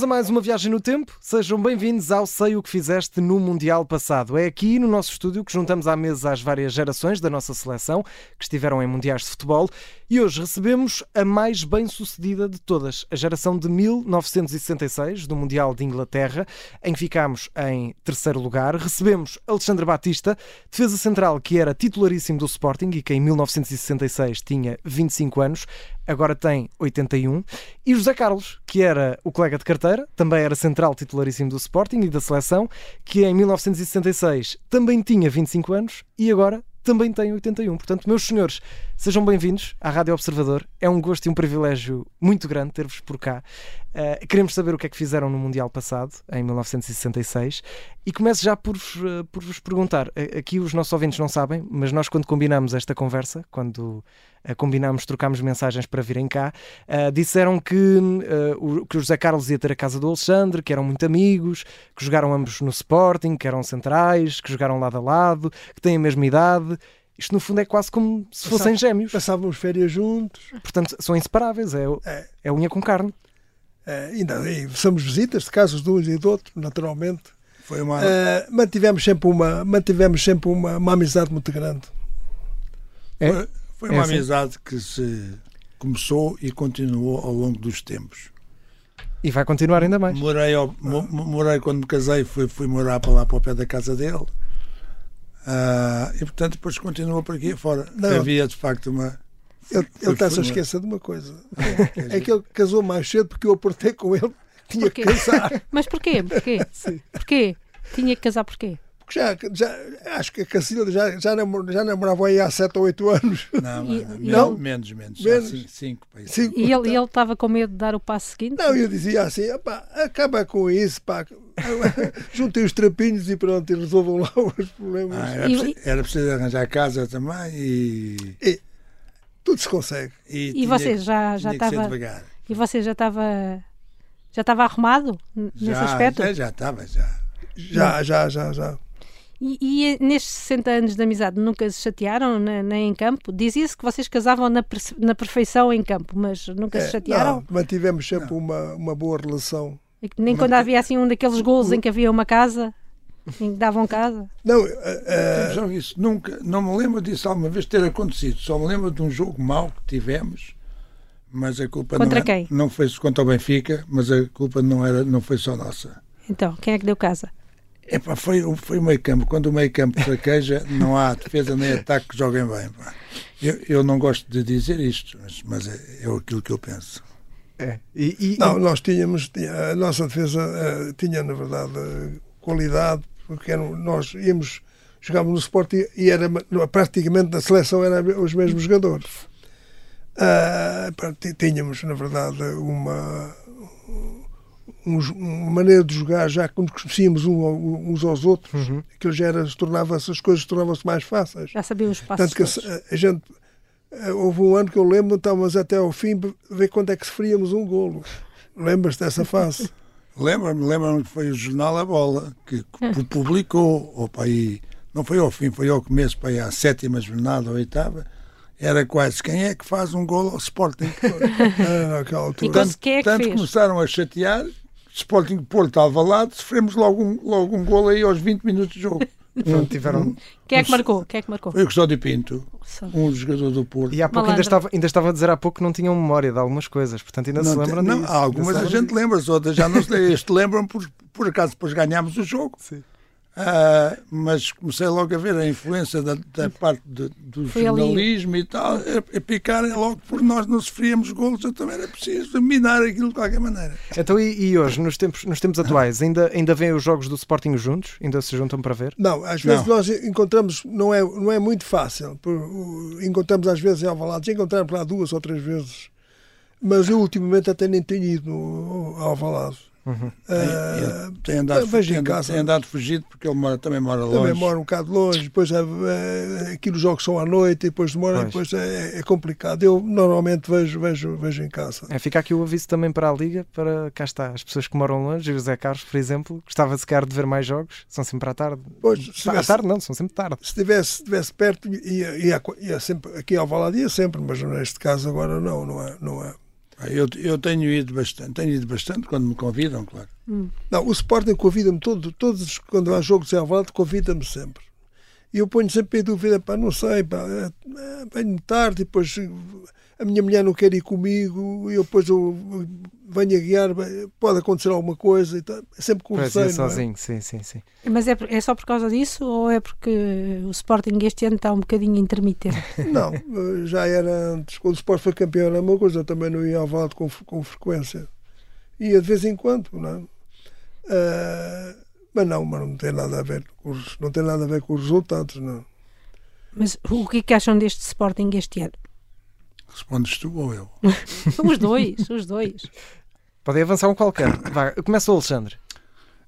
Vamos a mais uma viagem no tempo. Sejam bem-vindos ao Sei o que Fizeste no Mundial passado. É aqui no nosso estúdio que juntamos à mesa as várias gerações da nossa seleção que estiveram em Mundiais de Futebol e hoje recebemos a mais bem-sucedida de todas, a geração de 1966 do Mundial de Inglaterra, em que ficámos em terceiro lugar. Recebemos Alexandre Batista, defesa central que era titularíssimo do Sporting e que em 1966 tinha 25 anos, agora tem 81, e José Carlos, que era o colega de carteira, também era central titularíssimo do Sporting e da seleção, que em 1966 também tinha 25 anos e agora também tem 81. Portanto, meus senhores, sejam bem-vindos à Rádio Observador. É um gosto e um privilégio muito grande ter-vos por cá. Uh, queremos saber o que é que fizeram no Mundial passado, em 1966, e começo já por, uh, por vos perguntar. Aqui os nossos ouvintes não sabem, mas nós, quando combinamos esta conversa, quando combinámos, trocámos mensagens para virem cá, disseram que, o, que o José Carlos ia ter a casa do Alexandre, que eram muito amigos, que jogaram ambos no Sporting, que eram centrais, que jogaram lado a lado, que têm a mesma idade. Isto, no fundo, é quase como se fossem gêmeos. Passávamos férias juntos. Portanto, são inseparáveis. É, é. é unha com carne. É, ainda somos visitas de casos de uns e de outros, naturalmente. Foi uma... Uh, mantivemos sempre, uma, mantivemos sempre uma, uma amizade muito grande. É? Foi, foi uma é assim? amizade que se começou e continuou ao longo dos tempos. E vai continuar ainda mais. Morei, ao, morei quando me casei, fui, fui morar para lá, para o pé da casa dele. Uh, e portanto depois continua por aqui fora. Não. Havia de facto uma. Ele, ele está-se a esquecer de uma coisa. É que ele casou mais cedo porque eu aportei com ele. Tinha porquê? que casar. Mas porquê? Porquê? Sim. Porquê? Tinha que casar porquê? Porque já, já acho que a Cacilda já, já, namor, já namorava aí há 7 ou 8 anos. Não, e, não, menos, menos. menos. Cinco, cinco, cinco, E ele estava com medo de dar o passo seguinte? Não, eu dizia assim: acaba com isso, pá. Juntem os trapinhos e pronto, e resolvam lá os problemas. Ah, era, preciso, era, preciso, arranjar casa também e... e tudo se consegue. E, e você já já estava e você já estava já estava arrumado nesse já, aspecto? Já, já estava já. Já, já, já, já. E, e, nestes 60 anos de amizade nunca se chatearam nem em campo? Dizia-se que vocês casavam na, na perfeição em campo, mas nunca é, se chatearam? Não, mantivemos sempre uma, uma boa relação. nem quando havia assim um daqueles gols em que havia uma casa? Em que davam casa? Não, uh, uh, isso. Nunca, não me lembro disso alguma vez ter acontecido. Só me lembro de um jogo mau que tivemos, mas a culpa contra não, quem? não foi contra o Benfica, mas a culpa não era, não foi só nossa. Então, quem é que deu casa? Epá, foi, foi o meio campo. Quando o meio campo fraqueja, não há defesa nem ataque que joguem bem. Eu, eu não gosto de dizer isto, mas, mas é, é aquilo que eu penso. É. E, e, não, nós tínhamos, a nossa defesa uh, tinha, na verdade, qualidade, porque era, nós íamos, jogávamos no Sport e, e era praticamente na seleção eram os mesmos jogadores. Uh, tínhamos, na verdade, uma uma maneira de jogar já quando conhecíamos uns aos outros, uhum. aquilo já era, tornava as coisas tornavam-se mais fáceis. Já sabia os passos. Tanto que a, a, gente eh, houve um ano que eu lembro, estávamos até ao fim ver quando é que sofríamos um golo. Lembras dessa fase? Lembro-me, lembro-me que foi o jornal A Bola que publicou, opa, aí, não foi ao fim, foi ao começo, para aí, à sétima jornada, a oitava, era quase quem é que faz um gol ao Sporting. naquela altura. E tanto, quem é que tanto fez? começaram a chatear Sporting Porto estava lá, sofremos logo um, logo um gol aí aos 20 minutos de jogo. Pronto, tiveram... Quem é que marcou? Quem é que marcou? Foi o Custódio Pinto, um jogador do Porto. E há pouco ainda estava, ainda estava a dizer há pouco que não tinham memória de algumas coisas, portanto ainda não, se lembram não, disso. Algumas a gente lembra, outras já não se lembram. Este lembram por, por acaso depois ganhámos o jogo. Sim. Uh, mas comecei logo a ver a influência da, da parte de, do Foi jornalismo ali. e tal, a, a picarem logo por nós não sofríamos golos, então era preciso minar aquilo de qualquer maneira. Então, e, e, hoje, nos tempos, nos tempos atuais, ainda, ainda vêm os jogos do Sporting juntos? Ainda se juntam para ver? Não, às vezes não. nós encontramos, não é, não é muito fácil, por, encontramos às vezes em Alvalade, encontramos lá duas ou três vezes, mas eu ultimamente até nem tenho ido ao Alvalade. Uhum. Uh, tem, andado, tem, tem, andado fugido porque ele mora, também mora longe. Também mora um bocado longe, depois é, é, aqui os jogos são à noite e depois demora, depois é, é, complicado. Eu normalmente vejo, vejo, vejo em casa. É, fica aqui o aviso também para a Liga, para cá está, as pessoas que moram longe, José Carlos, por exemplo, gostava se calhar de ver mais jogos, são sempre à tarde. Pois, tivesse, à tarde não, são sempre tarde. Se estivesse, estivesse perto, ia, ia, ia, sempre, aqui ao Valade ia sempre, mas neste caso agora não, não é. Não é. Eu, eu tenho ido bastante, tenho ido bastante quando me convidam, claro. Hum. Não, o Sporting convida-me todo, todos, quando há jogos em Alvalade, convida-me sempre. E eu ponho sempre em dúvida, pá, não sei, pá, é, é, venho tarde, depois a minha mulher não quer ir comigo, e eu depois eu venho a guiar, pode acontecer alguma coisa, e tá, é sempre com receio, é? sozinho, sim, sim, sim. Mas é, é só por causa disso ou é porque o Sporting este ano está um bocadinho intermitente? Não, já era antes, quando o Sporting foi campeão era uma coisa, eu também não ia ao Valde com, com frequência. Ia de vez em quando, não é? Uh, mas não, mas não tem nada a ver com os, não tem nada a ver com os resultados, não. Mas o que, é que acham deste Sporting este ano? Respondes tu ou eu? os dois, os dois. Podem avançar um qualquer. Vai, começa o Alexandre.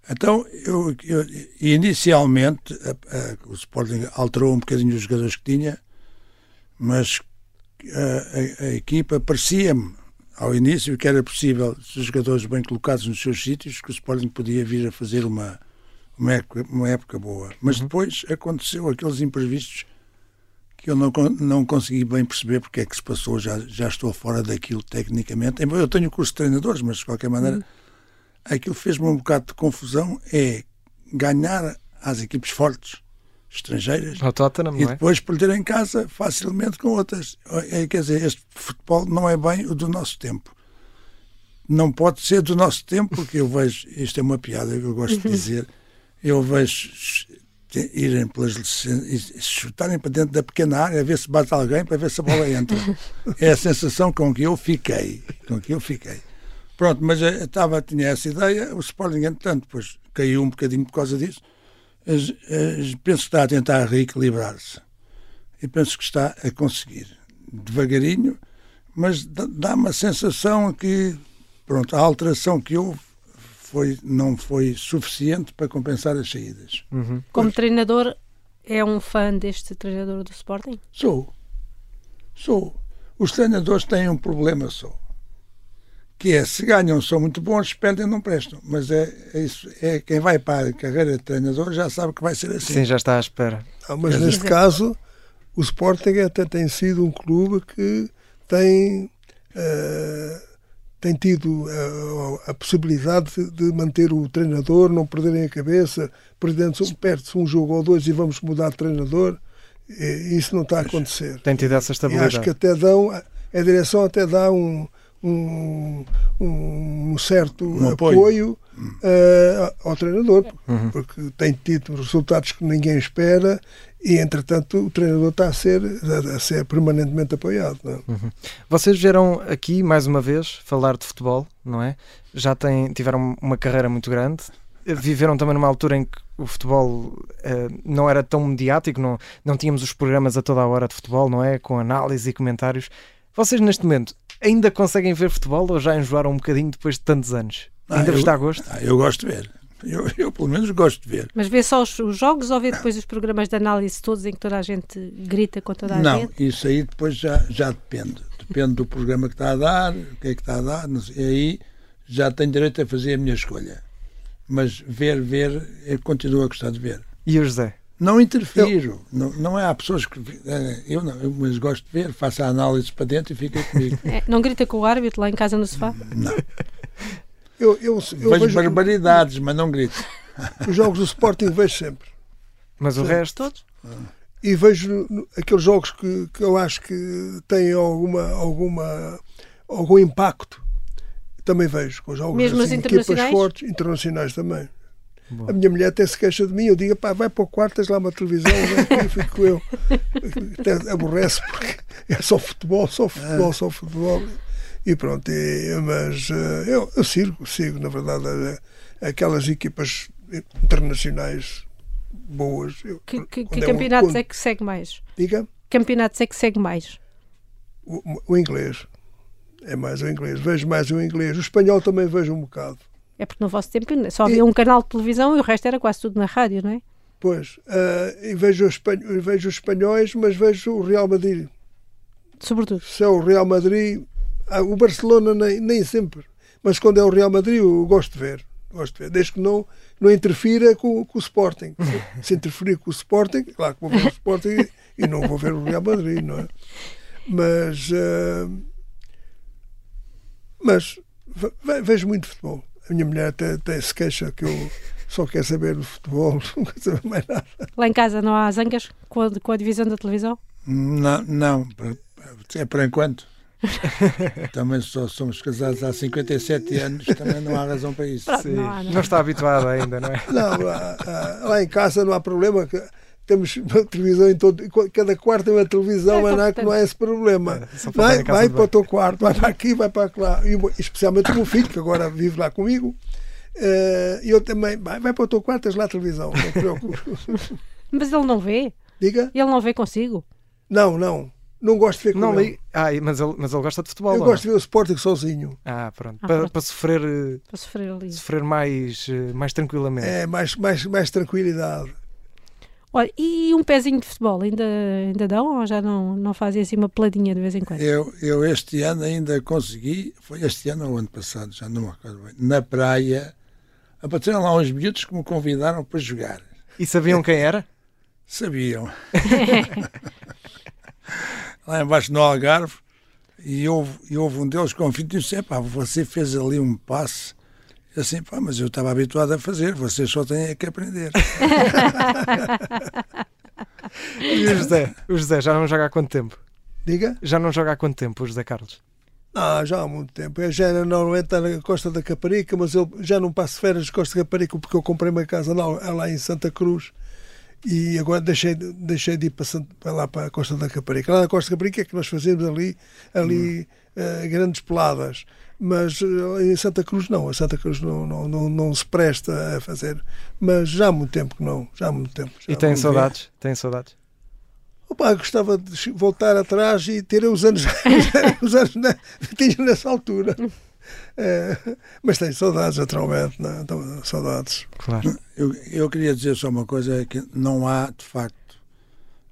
Então, eu, eu inicialmente a, a, o Sporting alterou um bocadinho os jogadores que tinha, mas a, a equipa parecia-me ao início que era possível, se os jogadores bem colocados nos seus sítios, que o Sporting podia vir a fazer uma, uma, época, uma época boa. Mas uhum. depois aconteceu aqueles imprevistos que eu não, não consegui bem perceber porque é que se passou, já, já estou fora daquilo tecnicamente. Eu tenho curso de treinadores, mas de qualquer maneira uhum. aquilo fez-me um bocado de confusão, é ganhar às equipes fortes, estrangeiras, Tottenham, e é? depois é? perder em casa facilmente com outras. É, quer dizer, este futebol não é bem o do nosso tempo. Não pode ser do nosso tempo, porque eu vejo, isto é uma piada que eu gosto de dizer, eu vejo irem pelas e chutarem para dentro da pequena área a ver se bate alguém para ver se a bola entra. É a sensação com que eu fiquei. Com que eu fiquei. Pronto, mas eu estava, tinha essa ideia, o Sporting, entretanto, depois caiu um bocadinho por causa disso. penso que está a tentar reequilibrar-se. E penso que está a conseguir. Devagarinho, mas dá-me a sensação que, pronto, a alteração que houve foi, não foi suficiente para compensar as saídas. Uhum. Como pois. treinador, é um fã deste treinador do Sporting? Sou. Sou. Os treinadores têm um problema só. Que é, se ganham são muito bons, se perdem não prestam. Mas é, é, isso. É quem vai para a carreira de treinador já sabe que vai ser assim. Sim, já está à espera. Ah, mas neste caso, o Sporting até tem sido um clube que tem... Uh, tem tido a, eh, a possibilidade de, de, manter o treinador, não perderem a cabeça, perdendo-se perde um jogo ou dois e vamos mudar de treinador. E, isso não está a acontecer. Tem tido essa estabilidade. E acho que até dão, a direção até dá um, um, um certo um apoio, apoio uh, ao treinador, uhum. porque tem tido resultados que ninguém espera e entretanto o treinador está a ser, a ser permanentemente apoiado. É? Uhum. Vocês vieram aqui mais uma vez falar de futebol, não é? Já têm, tiveram uma carreira muito grande, viveram também numa altura em que o futebol uh, não era tão mediático, não, não tínhamos os programas a toda a hora de futebol, não é? Com análise e comentários. Vocês neste momento ainda conseguem ver futebol ou já enjoaram um bocadinho depois de tantos anos? Ah, ainda ah, vos dá gosto? Ah, eu gosto de ver. Eu, eu, pelo menos gosto de ver. Mas vê só os, os jogos ou vê depois os programas de análise todos em que toda a gente grita com toda a não, gente? Não, isso aí depois já, já depende. Depende do programa que está a dar, o que é que está a dar, e aí já tenho direito a fazer a minha escolha. Mas ver, ver, eu continuo a gostar de ver. E o José? Não interfiro. Eu... Não, não é, há pessoas que. Eh, eu não, eu, mas gosto de ver, faço a análise para dentro e fica comigo. É, não grita com o árbitro lá em casa no sofá? Não. Eu, eu, eu vejo, vejo barbaridades, mas não grito. Os jogos do Sporting vejo sempre. Mas o resto? Todos? E vejo aqueles jogos que, que eu acho que têm alguma, alguma, algum impacto. Também vejo. Com jogos Mesmo assim, equipas fortes, internacionais também. Boa. A minha mulher até se queixa de mim. Eu digo, pá, vai para o quarto, tens lá uma televisão, aqui, fico eu. Até aborrece porque é só futebol, só futebol, só futebol. E pronto, e, mas uh, eu, eu sigo, sigo, na verdade, aquelas equipas internacionais boas. Eu, que, que, que campeonatos é que segue mais? Diga? Campeonatos é que segue mais? O, o, inglês. É mais o inglês. Vejo mais o inglês. O espanhol também vejo um bocado. É porque no vosso tempo só havia e, um canal de televisão e o resto era quase tudo na rádio, não é? Pois. Uh, e vejo os, vejo os espanhóis, mas vejo o Real Madrid. Sobretudo. Se é o Real Madrid, o Barcelona nem, nem sempre. Mas quando é o Real Madrid, eu gosto de ver. Gosto de ver. Desde que não, não interfira com, com o Sporting. Se interferir com o Sporting, claro que vou ver o Sporting e, não vou ver o Real Madrid, não é? Mas. Uh, Mas vejo muito futebol. A minha mulher até, até se queixa que eu só quero saber do futebol, não quero saber mais nada. Lá em casa não há zangas com a, com a divisão da televisão? Não, não, é por enquanto. também só somos casados há 57 anos, também não há razão para isso. Pronto, não, há, não. não, está habituado ainda, não é? Não, lá em casa não há problema. Temos uma televisão em todo. Cada quarto tem uma televisão, é, mas não, é, que não é esse problema. É, vai vai para o teu quarto, vai para aqui, vai para lá. E, especialmente o meu filho, que agora vive lá comigo. Uh, eu também. Vai, vai para o teu quarto, tens lá a televisão, não te preocupes. mas ele não vê? Diga? Ele não vê consigo? Não, não. Não gosto de ver com não ele. Ah, mas ele, mas ele gosta de futebol. Eu gosto de ver o Sporting sozinho. Ah, pronto. Ah, para, para, sofrer, eh, para sofrer, ali. sofrer mais, eh, mais tranquilamente. É, mais, mais, mais tranquilidade. Olha, e um pezinho de futebol, ainda, ainda dão ou já não, não fazem assim uma peladinha de vez em quando? Eu, eu este ano ainda consegui, foi este ano ou ano passado, já não me acordo bem, na praia, apareceram lá uns miúdos que me convidaram para jogar. E sabiam quem era? Sabiam. lá embaixo no Algarve, e houve, e houve um deles que e disse: pá, você fez ali um passe. E assim, pá, mas eu estava habituado a fazer, vocês só têm é que aprender. e o José? O José já não joga há quanto tempo? Diga? Já não joga há quanto tempo, o José Carlos? Ah, já há muito tempo. Eu já era normalmente na Costa da Caparica, mas eu já não passo férias de Costa da Caparica porque eu comprei uma casa lá, lá em Santa Cruz e agora deixei, deixei de ir para, para lá para a Costa da Caparica. Lá na Costa da Caparica é que nós fazemos ali, ali uh, grandes peladas, mas uh, em Santa Cruz não, a Santa Cruz não, não, não, não, se presta a fazer, mas já há muito tempo que não, já há muito tempo. e tem saudades? Tem saudades? Opa, gostava de voltar atrás e ter os anos, os anos na, tinha nessa altura. É, mas tenho saudades, naturalmente, né? saudades. Claro. Eu, eu queria dizer só uma coisa: é que não há, de facto,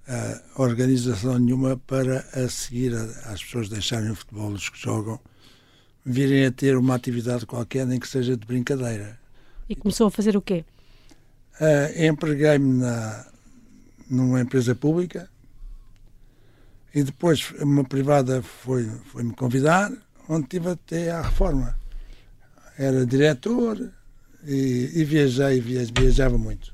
uh, organização nenhuma para a seguir a, as pessoas deixarem o futebol, os que jogam, virem a ter uma atividade qualquer, nem que seja de brincadeira. E começou a fazer o quê? Uh, Empreguei-me numa empresa pública e depois uma privada foi-me foi convidar onde tive até à reforma. Era diretor e, e viajei, viajava muito.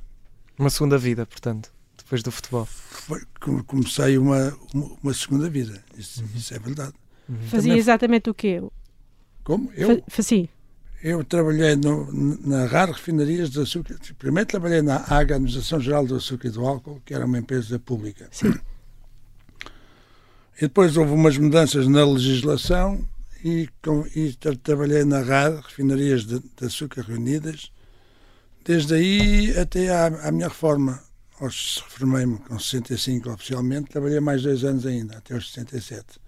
Uma segunda vida, portanto, depois do futebol. Foi, comecei uma, uma, uma segunda vida, isso, uhum. isso é verdade. Uhum. Fazia Também, exatamente o quê? Como? Eu? Fazia. Eu trabalhei no, na RAR Refinarias de Açúcar. Primeiro trabalhei na AGA, Administração Geral do Açúcar e do Álcool, que era uma empresa pública. Sim. E depois houve umas mudanças na legislação e, com, e trabalhei na RAD, Refinarias de, de, Açúcar Reunidas, desde aí até à, à minha reforma. Aos, reformei-me com 65 oficialmente, trabalhei mais dois anos ainda, até aos 67.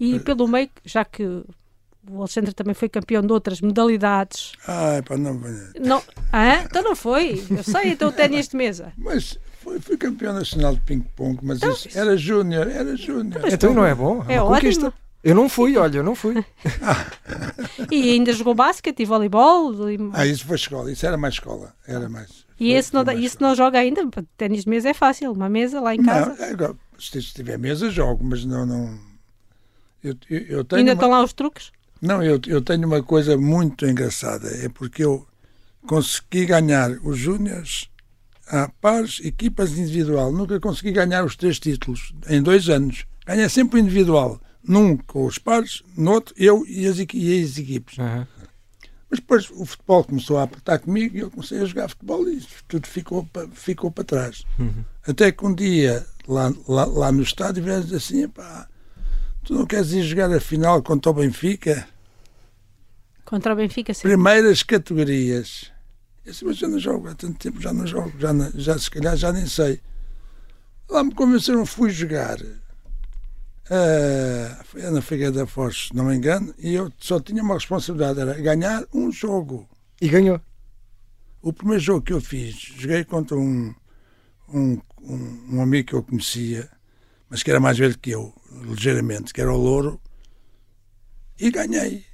E pelo meio, já que o Alexandre também foi campeão de outras modalidades. Ah, pá, não Não, ah, então não foi. Eu sei, então o ténis de mesa. Mas fui, fui campeão nacional de ping-pong, mas então, isso, era júnior, era júnior. Então não é bom? É, é ótimo. Conquista. Eu não fui, olha, eu não fui. e ainda jogou basquete e voleibol? E... Ah, isso foi escola, isso era mais escola, era mais. E foi, esse não, isso não joga ainda? Ténis de mesa é fácil, uma mesa lá em casa. Não, se tiver mesa jogo, mas não. não... Eu, eu, eu tenho ainda uma... estão lá os truques? Não, eu, eu tenho uma coisa muito engraçada, é porque eu consegui ganhar os júniores a pares, equipas individual. Nunca consegui ganhar os três títulos em dois anos. Ganhei sempre individual num com os pares, no outro eu e as, e as equipes. Uhum. Mas depois o futebol começou a apertar comigo e eu comecei a jogar futebol e tudo ficou, ficou para trás. Uhum. Até que um dia, lá, lá, lá no estádio, vieram assim: pá, tu não queres ir jogar a final contra o Benfica? Contra o Benfica, sim. Primeiras categorias. Eu disse, mas eu não jogo há tanto tempo, já não jogo, já, já se calhar já nem sei. Lá me convenceram, fui jogar. Uh, foi na Figueira da Foz, se não me engano, e eu só tinha uma responsabilidade, era ganhar um jogo. E ganhou? O primeiro jogo que eu fiz, joguei contra um, um, um, um amigo que eu conhecia, mas que era mais velho que eu, ligeiramente, que era o Louro, e ganhei.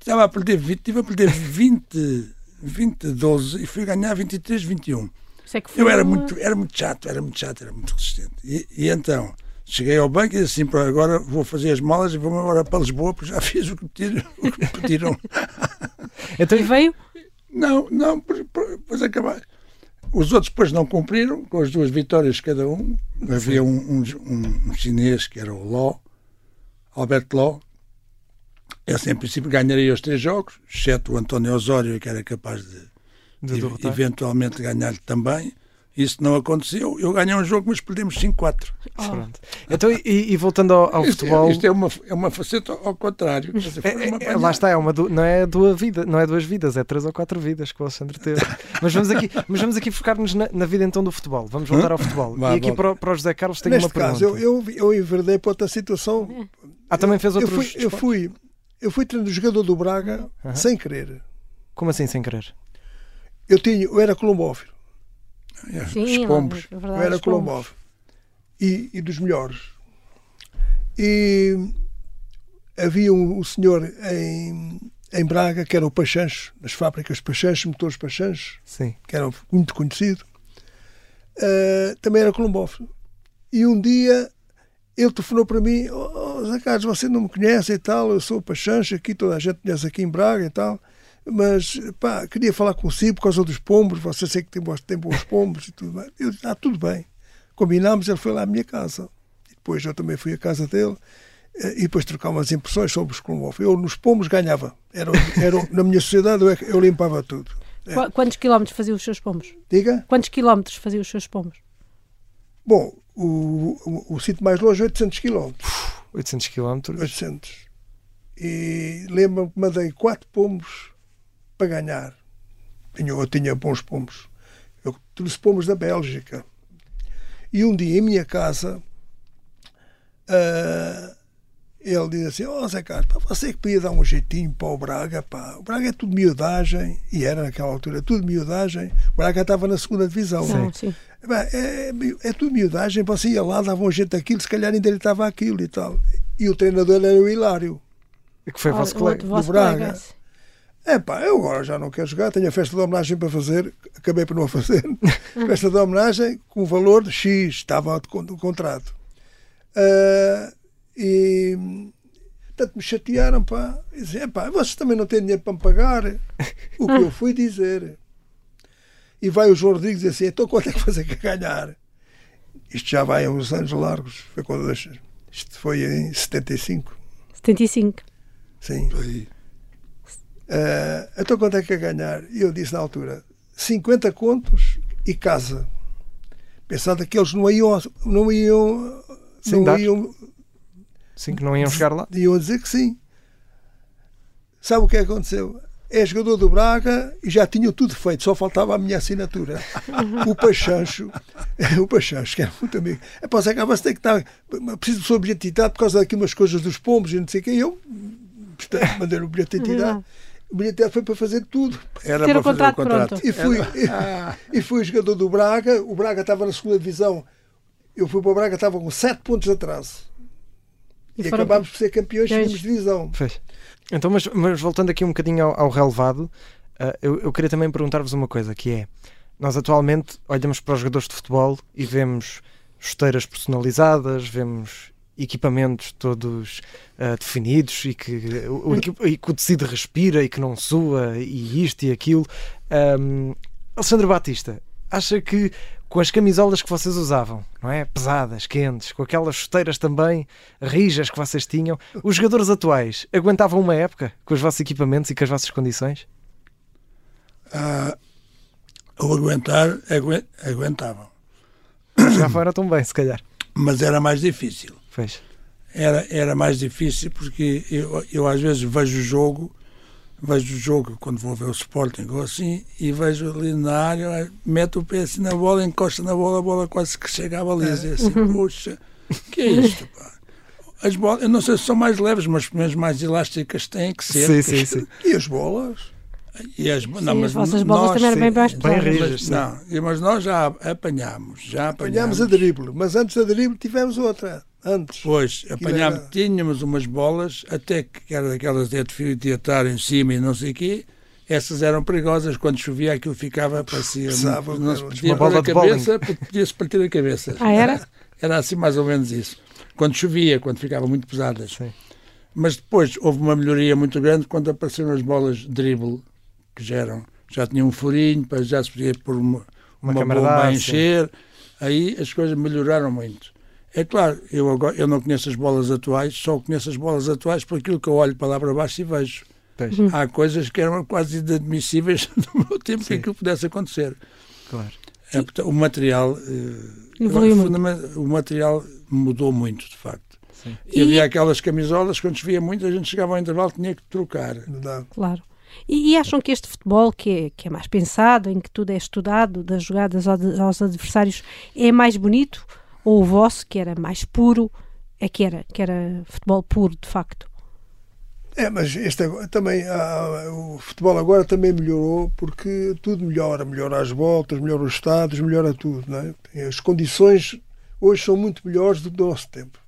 Estava a perder 20, estive a perder 20, 20, 12 e fui ganhar 23, 21. É eu era muito, era muito chato, era muito chato, era muito resistente. E, e então Cheguei ao banco e disse assim, agora vou fazer as malas e vou-me agora para Lisboa, porque já fiz o que me pediram. então e veio? Não, não, depois acabar. Os outros depois não cumpriram, com as duas vitórias cada um. Havia um, um, um, chinês que era o Ló, Alberto Ló. Esse, em princípio, ganharia os três jogos, exceto o António Osório, que era capaz de, de, de eventualmente ganhar também. Isso não aconteceu. Eu ganhei um jogo, mas perdemos 5-4. Oh. Então, e, e, voltando ao, ao isto é- futebol. É, isto é uma, é uma faceta ao contrário. Dizer, é, é, lá está, é uma, não, é duas vida, não é duas vidas, é três ou quatro vidas que o Alexandre teve. mas, vamos aqui, mas vamos aqui focar-nos na, na, vida então do futebol. Vamos voltar ao futebol. e aqui para, para o José Carlos tenho Neste uma pergunta. caso, eu, eu, eu enverdei para outra situação. Ah, também fez outros eu fui, eu fui, eu fui jogador do Braga sem querer. Como assim sem querer? Eu, tinha, eu era colombófilo. Sim, os pombos. É verdade, eu era colombófilo. E, e dos melhores. E havia um, um, senhor em, em Braga que era o Pachancho, das fábricas Pachancho, motores Pachancho, Sim. que era muito conhecido. Uh, também era colombófilo. E um dia ele telefonou para mim: oh, Zé Carlos, você não me conhece e tal, eu sou o Pachancho, aqui toda a gente conhece aqui em Braga e tal mas pá, queria falar consigo por causa dos pombos, você sei que tem, tem bons pombos e tudo mais. Eu disse, ah, tudo bem. Combinámos, ele foi lá à minha casa. E depois eu também fui à casa dele eh, e depois trocámos impressões sobre os colombos. Eu nos pombos ganhava. Era, era, na minha sociedade eu, é eu limpava tudo. É. Quantos quilómetros faziam os seus pombos? Diga? Quantos quilómetros faziam os seus pombos? Bom, o, o, o sítio mais longe, 800 quilómetros. 800 quilómetros? 800. E lembro-me que mandei quatro pombos para ganhar. Eu tinha bons pomos. Eu trouxe pomos da Bélgica. E um dia em minha casa, uh, ele disse assim: Ó oh, Zé Carlos, você que podia dar um jeitinho para o Braga. Pá. O Braga é tudo miudagem, e era naquela altura tudo miudagem. O Braga estava na segunda divisão. Sim, sim. É, é, é, tudo miudagem, você ia lá, dava um jeito daquilo, se calhar ainda ele estava aquilo e tal. E o treinador era o Hilário. Que foi o vosso colega do Braga. Colega. É pá, eu agora já não quero jogar, tenho a festa de homenagem para fazer, acabei por não fazer. festa de homenagem com valor de X, estava o contrato. Uh, e tanto me chatearam, pá, e diziam, pá, vocês também não têm dinheiro para me pagar. O que eu fui dizer. E vai o João Rodrigues dizer assim, então quanto é que você quer ganhar? Isto já vai há uns anos largos. Foi quando, isto foi em 75. 75. Sim. Foi. Uh, então quanto é que é ganhar? E eu disse na altura, 50 contos e casa. Pensando que eles não iam. Não iam. Sim, não iam sim, que não iam chegar lá. Iam dizer que sim. Sabe o que aconteceu? É jogador do Braga e já tinha tudo feito, só faltava a minha assinatura. o Pachancho, o Pachancho, que era muito amigo. É Zé você tem que estar. Preciso de sua objetividade por causa daquilo umas coisas dos pombos e não sei o que. E eu mandei o bilhete de identidade. O bilhete foi para fazer tudo. Era Ter para o contrato, fazer o contrato. E fui, e, e fui jogador do Braga. O Braga estava na segunda divisão. Eu fui para o Braga, estava com 7 pontos de atraso. E, e acabámos por ser campeões de divisão. Fez. Então, mas, mas, voltando aqui um bocadinho ao, ao relevado, uh, eu, eu queria também perguntar-vos uma coisa, que é, nós atualmente olhamos para os jogadores de futebol e vemos chuteiras personalizadas, vemos equipamentos todos uh, definidos e que, o, e que o tecido respira e que não sua e isto e aquilo. Um, Alexandre Batista, acha que com as camisolas que vocês usavam, não é? Pesadas, quentes, com aquelas chuteiras também rijas que vocês tinham, os jogadores atuais aguentavam uma época com os vossos equipamentos e com as vossas condições? Ah, ou aguentar, agu aguentavam. Já fora tão bem, se calhar. Mas era mais difícil. Pois. Era, era mais difícil porque eu, eu às vezes vejo o jogo, vejo o jogo quando vou ver o Sporting ou assim, e vejo ali na área, meto o pé assim na bola, encosta na bola, a bola quase que chega à baliza. É. assim, puxa, que é isto, pá? As bolas, eu não sei se são mais leves, mas pelo menos mais elásticas têm que ser. Sim, sim, sim. E as bolas? E as, sim, não, mas as vossas bolas nós, também eram bem mais bem rígidas. Não, mas nós já apanhámos. Já apanhámos, apanhámos a drible, mas antes da drible tivemos outra antes. Pois, apanhámos, era... tínhamos umas bolas, até que era daquelas de fio de atar em cima e não sei o quê, essas eram perigosas. Quando chovia, aquilo ficava, parecia. Pesava, não se podia uma a cabeça, podia-se partir a cabeça. Ah, era? Era assim mais ou menos isso. Quando chovia, quando ficavam muito pesadas. Sim. Mas depois houve uma melhoria muito grande quando apareceram as bolas de dribble, que já eram, já tinham um furinho, já se podia pôr uma, uma, uma bomba a encher. Sim. Aí as coisas melhoraram muito. É claro, eu, agora, eu não conheço as bolas atuais, só conheço as bolas atuais por aquilo que eu olho para lá para baixo e vejo. Uhum. Há coisas que eram quase inadmissíveis no meu tempo Sim. que aquilo pudesse acontecer. Claro. É, o material. Uh, o material mudou muito, de facto. Sim. E, e havia aquelas camisolas, quando chovia muito, a gente chegava ao intervalo tinha que trocar. Claro. E, e, acham que este futebol, que é, que é mais pensado, em que tudo é estudado, das jogadas aos adversários, é mais bonito? Ou o vosso, que era mais puro, é que era, que era futebol puro, de facto? É, mas este também o futebol agora também melhorou porque tudo melhora, melhora as voltas, melhora os estados, melhora tudo, não é? As condições hoje são muito melhores do que do nosso tempo.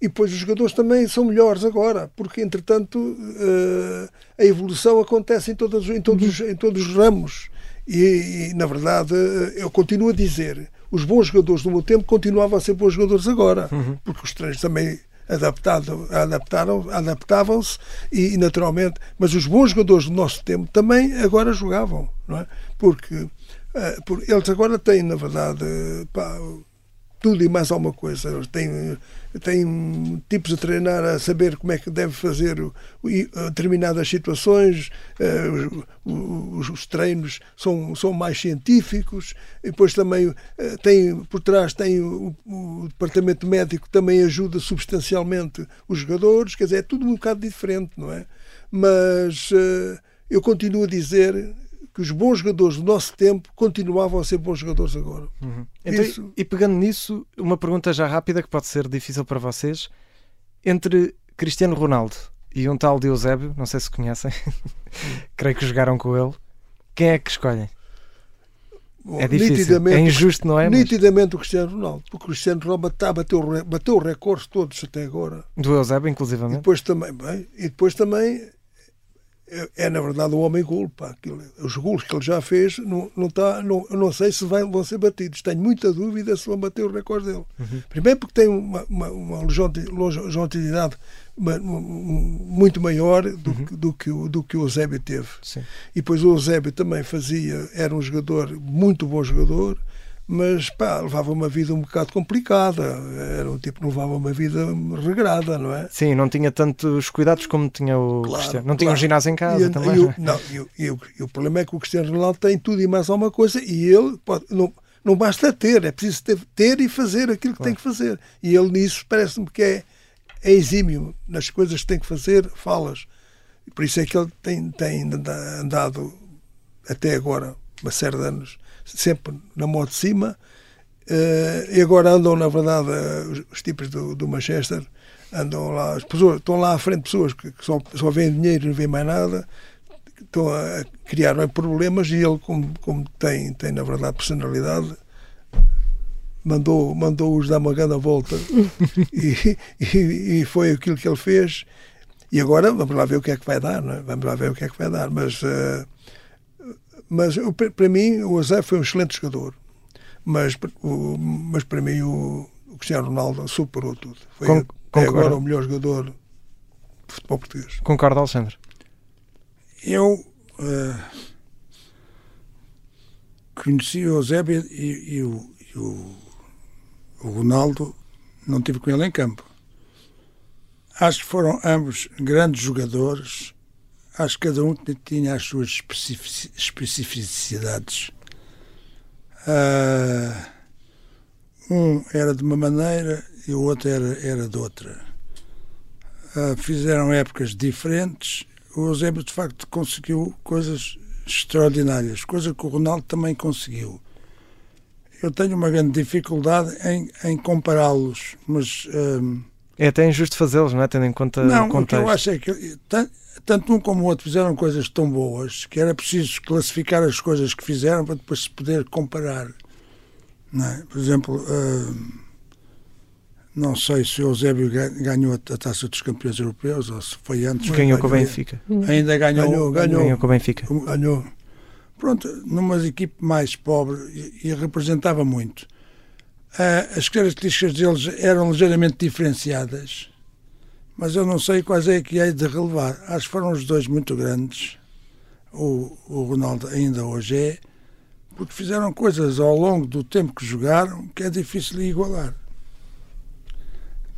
E depois os jogadores também são melhores agora, porque entretanto uh, a evolução acontece em todos, em todos, em todos os ramos. E, e, na verdade eu continuo a dizer, os bons jogadores do meu tempo continuavam a ser bons jogadores agora, uhum. porque os treinos também adaptado, adaptaram, adaptavam-se e, naturalmente, mas os bons jogadores do nosso tempo também agora jogavam, não é? Porque uh, por, eles agora têm, na verdade, pá, tudo e mais alguma coisa. Eles têm, tipos a treinar a saber como é que deve fazer determinadas situações, eh, os, os treinos são, são mais científicos, e depois também eh, tem, por trás tem o, o departamento médico também ajuda substancialmente os jogadores, quer dizer, é tudo um bocado diferente, não é? Mas eh, eu continuo a dizer que os bons jogadores do nosso tempo continuavam a ser bons jogadores agora. Uhum. Então, Isso... E pegando nisso, uma pergunta já rápida que pode ser difícil para vocês. Entre Cristiano Ronaldo e um tal de Eusébio, não sei se conhecem, creio que jogaram com ele, quem é que escolhem? Bom, é difícil, é injusto, não é? Nitidamente mas... o Cristiano Ronaldo, porque o Cristiano Ronaldo bateu, bateu, bateu recordes todos até agora. Do Eusébio, inclusivamente. E depois também, bem, e depois também é, é, na verdade, um homem. Pá. os golos que ele já fez, não, não, tá, não, não sei se vai, vão ser batidos. Tenho muita dúvida se vão bater os recordes dele. Uhum. Primeiro, porque tem uma, uma, uma longevidade muito maior do, uhum. que, do, que, o, do que o Eusébio teve. Sim. E depois o Eusébio também fazia, era um jogador, muito bom jogador mas pá, levava uma vida um bocado complicada. Era um tipo que levava uma vida regrada, não é? Sim, não tinha tantos cuidados como tinha o claro, Cristiano. Não claro. tinha um ginásio em casa e, também. E o, não, e, e, e, o problema é que o Cristiano Ronaldo tem tudo e mais alguma coisa e ele pode, não, não basta ter, é preciso ter, ter e fazer aquilo que claro. tem que fazer. E ele nisso parece-me que é, é exímio nas coisas que tem que fazer, falas. Por isso é que ele tem, tem andado até agora, uma série de anos, sempre na moto de cima. Uh, e agora andam, na verdade, os, os, tipos do, do, Manchester, andam lá, as pessoas, estão lá à frente pessoas que, que só, só veem dinheiro e não veem mais nada, estão a criar é, problemas e ele, como, como tem, tem, na verdade, personalidade, mandou, mandou-os dar uma grande volta e, e, e, foi aquilo que ele fez. E agora vamos lá ver o que é que vai dar, é? vamos lá ver o que é que vai dar. Mas uh, mas para mim o José foi um excelente jogador. Mas, o, mas para mim o, o Cristiano Ronaldo superou tudo. Foi Con agora o melhor jogador de futebol português. Concordo, Alexandre? Eu uh, conheci o Eusébio e, e, o, e o, o Ronaldo, não tive com ele em campo. Acho que foram ambos grandes jogadores acho que cada um tinha as suas especificidades. Uh, um era de uma maneira e o outro era, era de outra. Uh, fizeram épocas diferentes. O Eusébio, de facto, conseguiu coisas extraordinárias, coisa que o Ronaldo também conseguiu. Eu tenho uma grande dificuldade em, em compará-los, mas. Uh, é até injusto fazê-los, não é? Tendo em conta não, o contexto. Não, o que eu acho é que tanto um como o outro fizeram coisas tão boas que era preciso classificar as coisas que fizeram para depois se poder comparar. É? Por exemplo, uh, não sei se o Eusébio ganhou a taça dos campeões europeus ou se foi antes. Ganhou com o Benfica. Ainda ganhou. Ganhou, ganhou. Ganhou com o Benfica. Ganhou. Pronto, numa equipe mais pobre e, e representava muito. Uh, as características deles eram ligeiramente diferenciadas, mas eu não sei quais é que hei de relevar. Acho que foram os dois muito grandes. O, o Ronaldo ainda hoje é, porque fizeram coisas ao longo do tempo que jogaram que é difícil de igualar.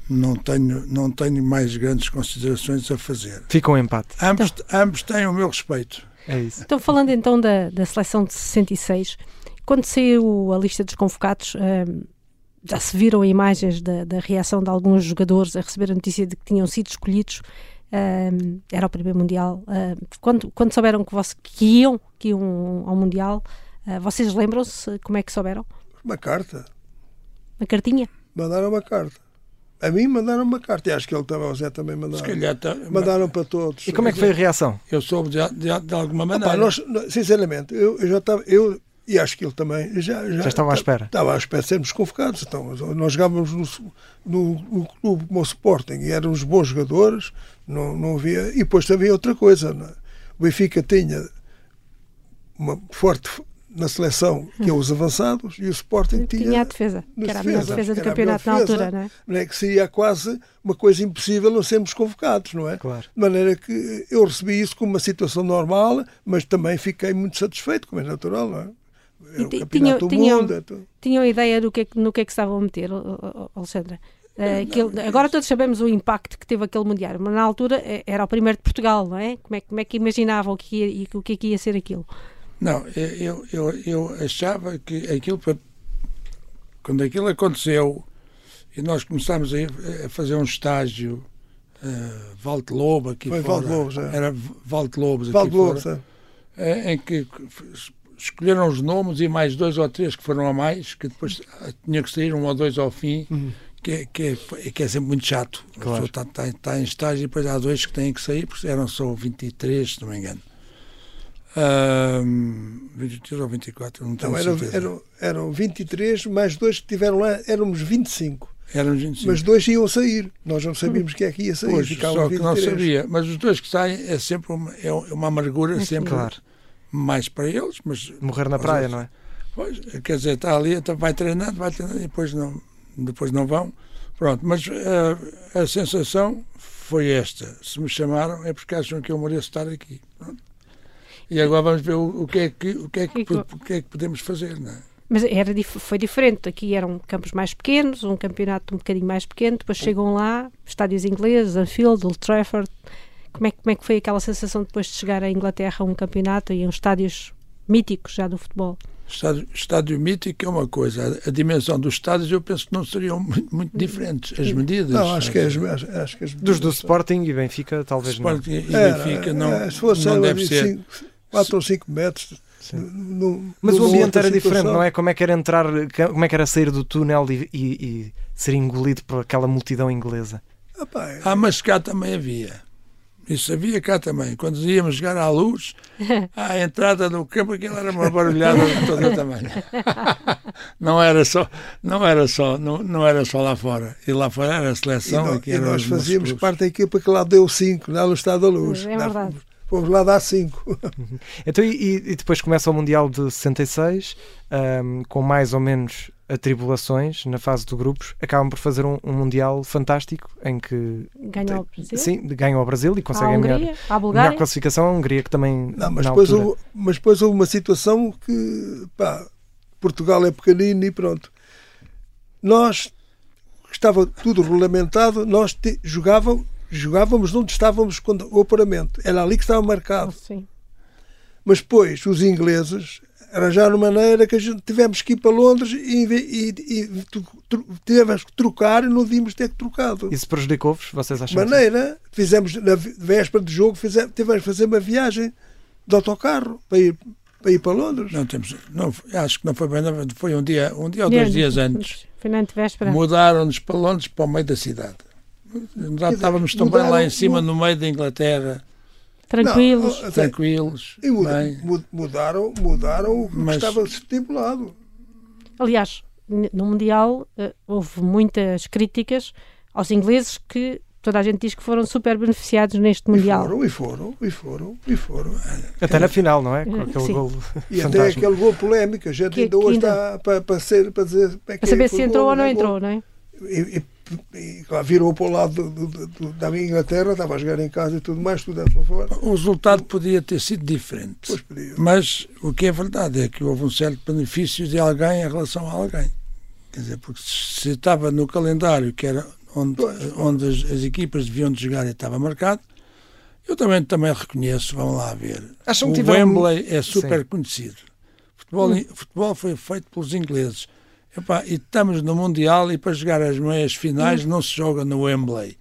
Não tenho, não tenho mais grandes considerações a fazer. Fica um empate. Ambos, então, ambos têm o meu respeito. É isso. Então, falando então da, da seleção de 66, quando saiu a lista dos convocados, hum, já se viram imagens da, da, reação de alguns jogadores a receber a notícia de que tinham sido escolhidos. Era o primeiro Mundial. Quando, quando souberam que, você, que iam, que iam ao Mundial, uh, vocês lembram-se como é que souberam? Uma carta. Uma cartinha? Mandaram uma carta. A mim mandaram uma carta, e acho que ele também, o Zé também mandaram. Se calhar, tá, mandaram para todos. E como é que foi a reação? Eu soube de, de, de alguma maneira. nós, sinceramente, eu, eu já estava. Eu, e acho que ele também já, já, já estava à espera. Estava à espera de sermos convocados. Então, nós jogávamos no, no, no clube como o Sporting e éramos bons jogadores, não, não havia. E depois também outra coisa. É? O Benfica tinha uma forte na seleção, que é os avançados, e o Sporting tinha, tinha a defesa, que era a melhor defesa do campeonato na altura, não é? não é? Que seria quase uma coisa impossível não sermos convocados, não é? Claro. De maneira que eu recebi isso como uma situação normal, mas também fiquei muito satisfeito, como é natural, não é? E tinham, tinham, mundo, então... tinham ideia do que, é no que é que estavam a meter, Alexandra? Uh, aquele, agora todos sabemos o impacto que teve aquele Mundial, mas na altura eh, era o primeiro de Portugal, não é? Como é, como é que imaginavam que ia, o que é que ia ser aquilo? Não, eu, eu, eu achava que aquilo, quando aquilo aconteceu e nós começámos a, fazer um estágio uh, Valde Lobo aqui Foi fora. Lobos, é. Era Valde Lobos aqui Valde Lobos, fora. É. em que escolheram os nomes e mais dois ou três que foram a mais, que depois tinha que sair um ou dois ao fim, uhum. que, é, que, é, que é sempre muito chato. Claro. A pessoa está, está, está em estágio e depois há dois que têm que sair, porque eram só 23, se não me engano. Um, 23 ou 24, não tenho não, eram, eram, eram 23, mais dois que tiveram lá, éramos 25. Éramos 25. Mas dois iam sair. Nós não sabíamos quem é que ia sair. Pois, só que não sabia. Mas os dois que saem é sempre uma, é uma amargura, é sempre claro. Mais para eles. Mas, Morrer na praia, não é? Pois, quer dizer, está ali, então vai treinando, vai treinando e depois não, depois não vão. Pronto, mas uh, a sensação foi esta. Se me chamaram é porque acham que eu mereço estar aqui. Pronto. E agora vamos ver o, o, que, é que, o, que, é que, o que é que podemos fazer, não é? Mas era, foi diferente. Aqui eram campos mais pequenos, um campeonato um bocadinho mais pequeno. Depois chegam lá, estádios ingleses, Anfield, Old Trafford. Como é, como é que foi aquela sensação depois de chegar à Inglaterra a um campeonato e a uns estádios míticos já do futebol? Estádio, estádio mítico é uma coisa, a, a, dimensão dos estádios eu penso que não seriam muito, muito diferentes, as medidas. Não, acho que, as, acho que as Dos do Sporting e Benfica, talvez Sporting não. e Benfica não, é, se fosse não deve ser. Cinco, 4 ou 5 metros. No, Mas o ambiente era situação. diferente, não é? Como é que era entrar, como é que era sair do túnel e, e, e ser engolido por aquela multidão inglesa? É... Ah, mas cá também havia. Isso havia cá também. Quando íamos jogar à luz, à entrada do campo, aquilo era uma barulhada de todo o tamanho. não era só, não era só, não, não era só lá fora. E lá fora era a seleção. E, nós, e nós fazíamos parte da equipa que lá deu 5, lá no estado da luz. É verdade fomos lá dar 5. então, e, e, depois começa o Mundial de 66, um, com mais ou menos atribulações na fase de grupos, acabam por fazer um, um Mundial fantástico em que ganham o Brasil, sim, ganham o Brasil e conseguem a, Hungria, melhor, a melhor classificação. A Hungria que também. Não, mas, depois houve, mas depois houve uma situação que pá, Portugal é pequenino e pronto. Nós estava tudo regulamentado, nós te, jogávamos jogávamos onde estávamos quando o aparamento. Era ali que estava marcado. Sim. Mas depois os ingleses arranjaram maneira que a gente tivemos que ir para Londres e, e, e tivemos que trocar e não devíamos ter que trocado. Isso prejudicou-vos, vocês acham? Maneira, fizemos na véspera de jogo, fizemos, tivemos que fazer uma viagem de autocarro para ir para ir para Londres. Não temos, não, acho que não foi bem, foi um dia, um dia ou dois dias antes. Foi na véspera. Mudaram-nos para Londres, para o meio da cidade. Já estávamos também lá em cima, no meio da Inglaterra. Tranquilos. Não, tranquilos. E mudaram, mudaram, mudaram o que Mas, estava estipulado. Aliás, no Mundial uh, houve muitas críticas aos ingleses que toda a gente diz que foram super beneficiados neste Mundial. E foram, e foram, e foram, e foram. Até na final, não é? Com aquele Sim. gol E até aquele gol polémico, a gente Que- ainda que hoje ainda- está para, para, ser, para dizer... Para Para saber se entrou ou não entrou, entrou. não é? E, virou para o lado do, do, do, da minha Inglaterra, estava a jogar em casa e tudo mais, tudo para fora. O resultado podia ter sido diferente. Pois podia. Mas o que é verdade é que houve um certo benefício de alguém em relação a alguém. Quer dizer, porque se estava no calendário que era onde, onde as, as equipas deviam de jogar e estava marcado, eu também, também reconheço, vamos lá ver. Acham o Wembley é super Sim. conhecido. Futebol, futebol foi feito pelos ingleses. Epá, e estamos no Mundial e para jogar as meias finais não se joga no Wembley.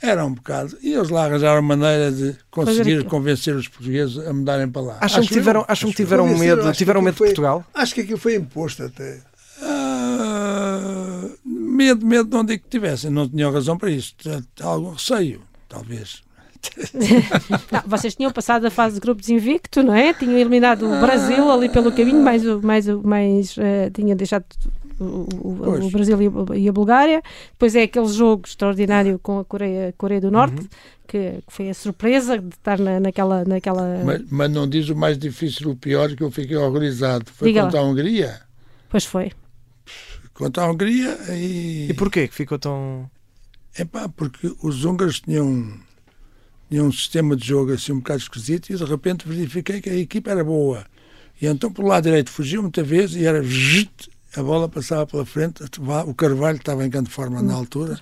Era um bocado. E eles lá arranjaram maneira de conseguir convencer os portugueses a mudarem para lá. Acham que Acho eu. tiveram, acham que Acho eu. tiveram medo, que tiveram medo de foi- Portugal? Acho que aquilo foi imposto até. Ah, medo, medo de onde é que tivessem. Não tinham razão para isso. Algum receio, talvez. Não, vocês tinham passado a fase de grupos invicto, não é? Tinham eliminado o Brasil ali pelo caminho, mais, o- mais, o- mais eh, tinham deixado o, o- o Brasil e a, e a Bulgária. Depois é aquele jogo extraordinário com a Coreia, Coreia do Norte, Uhum. que, que foi a surpresa de estar na, naquela. naquela... Mas, mas não diz o mais difícil, o pior, que eu fiquei horrorizado. Foi Diga lá. contra a Hungria. Pois foi. Contra a Hungria e. E porquê que ficou tão. Epá, porque os húngaros tinham, tinham um sistema de jogo assim um bocado esquisito e de repente verifiquei que a equipa era boa. E então pelo lado direito fugiu muita vez e era a bola passava pela frente, o Carvalho estava em grande forma na altura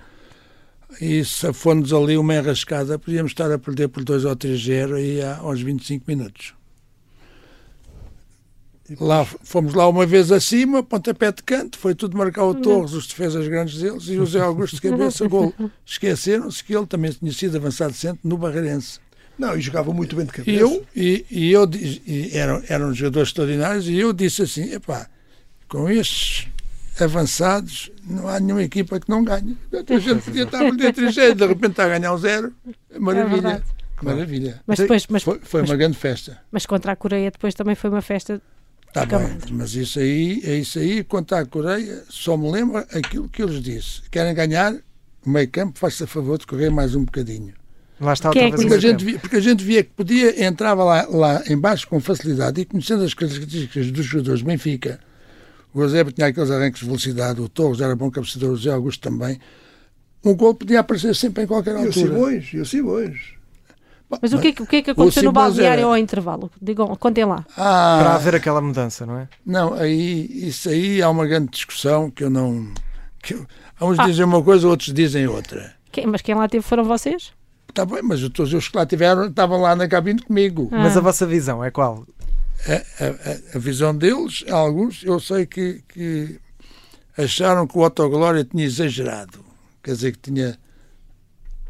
e se nos ali uma enrascada podíamos estar a perder por 2 ou 3-0 aí aos 25 minutos. Lá, fomos lá uma vez acima, pontapé de canto, foi tudo marcar o Torres, os defesas grandes deles, e o Zé Augusto de cabeça, gol. Esqueceram-se que ele também tinha sido avançado centro no Barreirense. Não, e jogava muito bem de cabeça. E eu, e, e eu e eram, eram jogadores extraordinários, e eu disse assim: epá, com estes avançados, não há nenhuma equipa que não ganhe. A gente podia estar a perder 3 de repente está a ganhar um zero. Maravilha. verdade. Maravilha. Mas depois, mas, Foi, foi uma grande festa. mas contra a Coreia depois também foi uma festa. Está bem, mas isso aí, é isso aí, quanto à Coreia, só me lembra aquilo que eu lhes disse. Querem ganhar, o meio campo, faz-se a favor de correr mais um bocadinho. Lá está é outra que vez Porque a, gente via, porque a gente via que podia, entrava lá, lá embaixo com facilidade e conhecendo as características dos jogadores do Benfica, o Eusébio tinha aqueles arranques de velocidade, o Torres era bom cabeceador, o José Augusto também, um gol podia aparecer sempre em qualquer E o altura. Simões, e o Simões. Mas o que, é que- o que é que aconteceu no balneário era- ao intervalo? Digam, contem lá. Ah, Para haver aquela mudança, não é? Não, aí, isso aí há uma grande discussão que eu não. Que eu- uns Ah. dizem uma coisa, outros dizem outra. Quem- mas quem lá teve foram vocês? Está bem, mas todos os que lá tiveram estavam lá na cabine comigo. Ah. Mas a vossa visão é qual? A, a- a- visão deles, alguns, eu sei que, que acharam que o Autoglória tinha exagerado. Quer dizer, que tinha.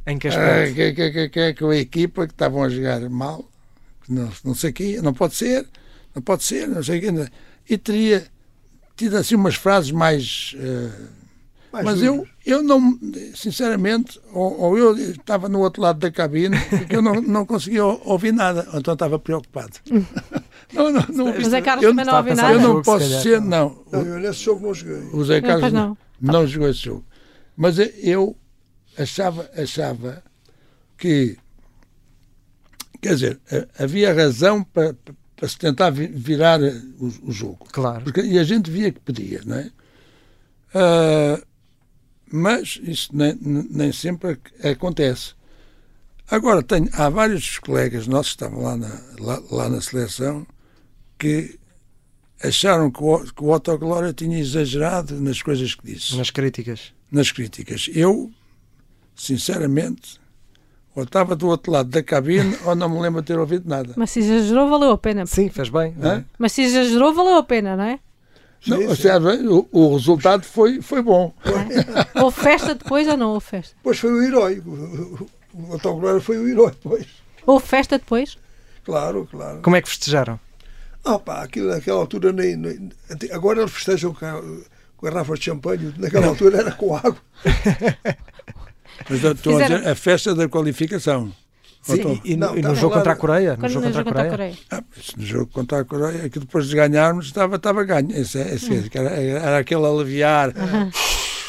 Em que ah, aspecto? que, que, que, que, que a equipa que estavam a jogar mal, não, não sei o quê, não pode ser, não pode ser, não sei o quê. E teria tido assim umas frases mais. ah, Mais Mas duras. eu, eu não, sinceramente, ou, ou eu estava no outro lado da cabine, porque eu não, não conseguia ou- ouvir nada, então estava preocupado. não, não, não, Mas a Carlos eu, também não pensar nada. eu não posso calhar. ser, não. Não, eu nesse jogo não joguei. O Zé Carlos não, não. não jogou esse jogo. Mas eu achava, achava que, quer dizer, eh, havia razão para, para se tentar vi- virar eh, o, o jogo. Claro. Porque, e a gente via que podia, não é? Ah, mas isso nem, nem sempre ac- acontece. Agora, tenho, há vários colegas nossos que estavam lá na, lá, lá na seleção que acharam que o, que o Otto Glória tinha exagerado nas coisas que disse, Nas críticas. nas críticas. Eu, sinceramente, ou estava do outro lado da cabine ou não me lembro de ter ouvido nada. Mas se exagerou, valeu a pena. Sim, fez bem. é? Mas se exagerou, valeu a pena, não é? Não, Sim, ou sim. seja, o, o resultado foi, foi bom. Houve festa depois ou não houve festa? Depois foi o herói. O, o, o Autoglória foi o herói depois. Houve festa depois? Claro, claro. Como é que festejaram? Ah, pá, aquilo, naquela altura nem, nem- Agora eles festejam com, a- com garrafas de champanhe. Naquela altura era com água. Mas eu estou a dizer, a festa da qualificação. Sim, e, não, e no jogo contra a Coreia? No jogo contra a Coreia? Coreia. Ah, no jogo contra a Coreia, que depois de ganharmos estava, estava ganho. Esse, esse, uhum. era, era aquele aliviar, uhum.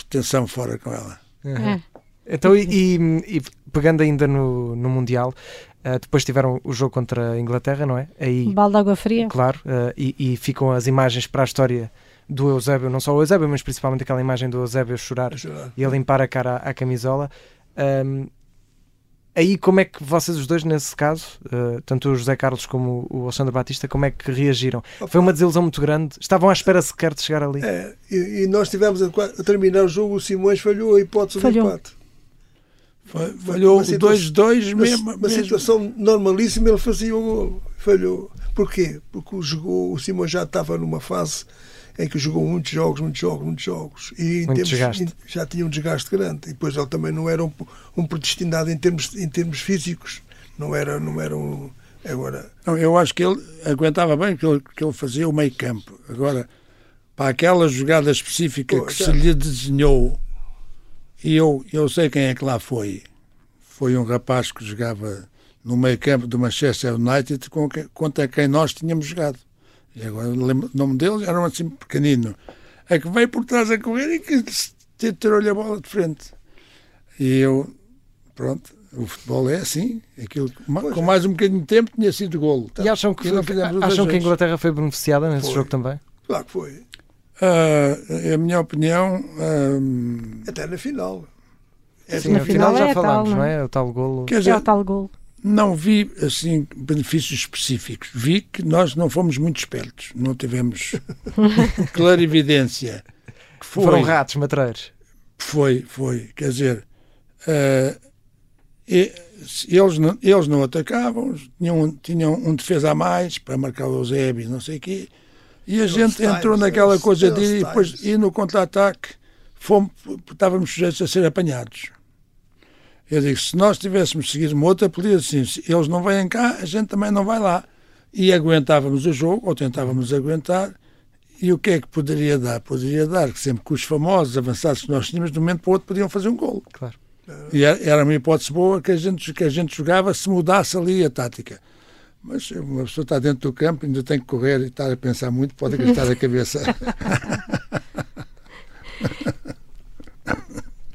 tensão fora com ela. Uhum. Então, e, e, pegando ainda no, no Mundial, uh, depois tiveram o jogo contra a Inglaterra, não é? Aí, Balde de água fria. Claro, uh, e, e, ficam as imagens para a história do Eusébio, não só o Eusébio, mas principalmente aquela imagem do Eusébio a chorar, a chorar. e a limpar a cara à, à camisola. Um, aí como é que vocês os dois nesse caso, uh, tanto o José Carlos como o Alexandre Batista, como é que reagiram? Foi uma desilusão muito grande? Estavam à espera sequer de chegar ali? É, e, e nós tivemos a, a, terminar o jogo, o Simões falhou a hipótese falhou. do empate. Falhou 2-2 mesmo. Uma situação normalíssima, ele fazia o gol. Falhou. Porquê? Porque o, jogou, o Simões já estava numa fase em que jogou muitos jogos, muitos jogos, muitos jogos. E Muito desgaste. já tinha um desgaste grande. E depois ele também não era um, um predestinado em termos, em termos físicos. Não era, não era um. Agora. Não, eu acho que ele aguentava bem que ele, que ele fazia o meio campo. Agora, para aquela jogada específica Pô, que já... se lhe desenhou, e eu, eu sei quem é que lá foi. Foi um rapaz que jogava no meio campo do Manchester United contra quem nós tínhamos jogado e agora lembro o nome deles, eram assim pequenino, é que veio por trás a correr e que tirou-lhe a bola de frente. E eu, pronto, o futebol é assim, aquilo, com é. mais um bocadinho de tempo tinha sido golo. E acham que, foi, acham que a Inglaterra foi beneficiada nesse foi. jogo também? Claro que foi. Uh, a minha opinião. Uh, Até na final. É, Sim, na final, final já é falámos, não é? O tal golo. Quer dizer, é o tal golo não vi assim benefícios específicos. Vi que nós não fomos muito espertos, não tivemos clarividência. Que foi, Foram ratos matreiros. Foi, foi. Quer dizer, uh, eles, não, eles não atacavam, tinham, tinham um defesa a mais para marcar o Eusébio, não sei o quê. E a gente entrou naquela coisa de e depois e no contra-ataque estávamos sujeitos a ser apanhados. Eu digo, se nós tivéssemos seguido uma outra política, assim, se eles não vêm cá, a gente também não vai lá. E aguentávamos o jogo, ou tentávamos aguentar, e o que é que poderia dar? Poderia dar que sempre que os famosos avançados que nós tínhamos, de um momento para o outro, podiam fazer um gol. Claro. E era uma hipótese boa que a gente, que a gente jogava se mudasse ali a tática. Mas uma pessoa está dentro do campo, ainda tem que correr e estar a pensar muito, pode gastar a cabeça.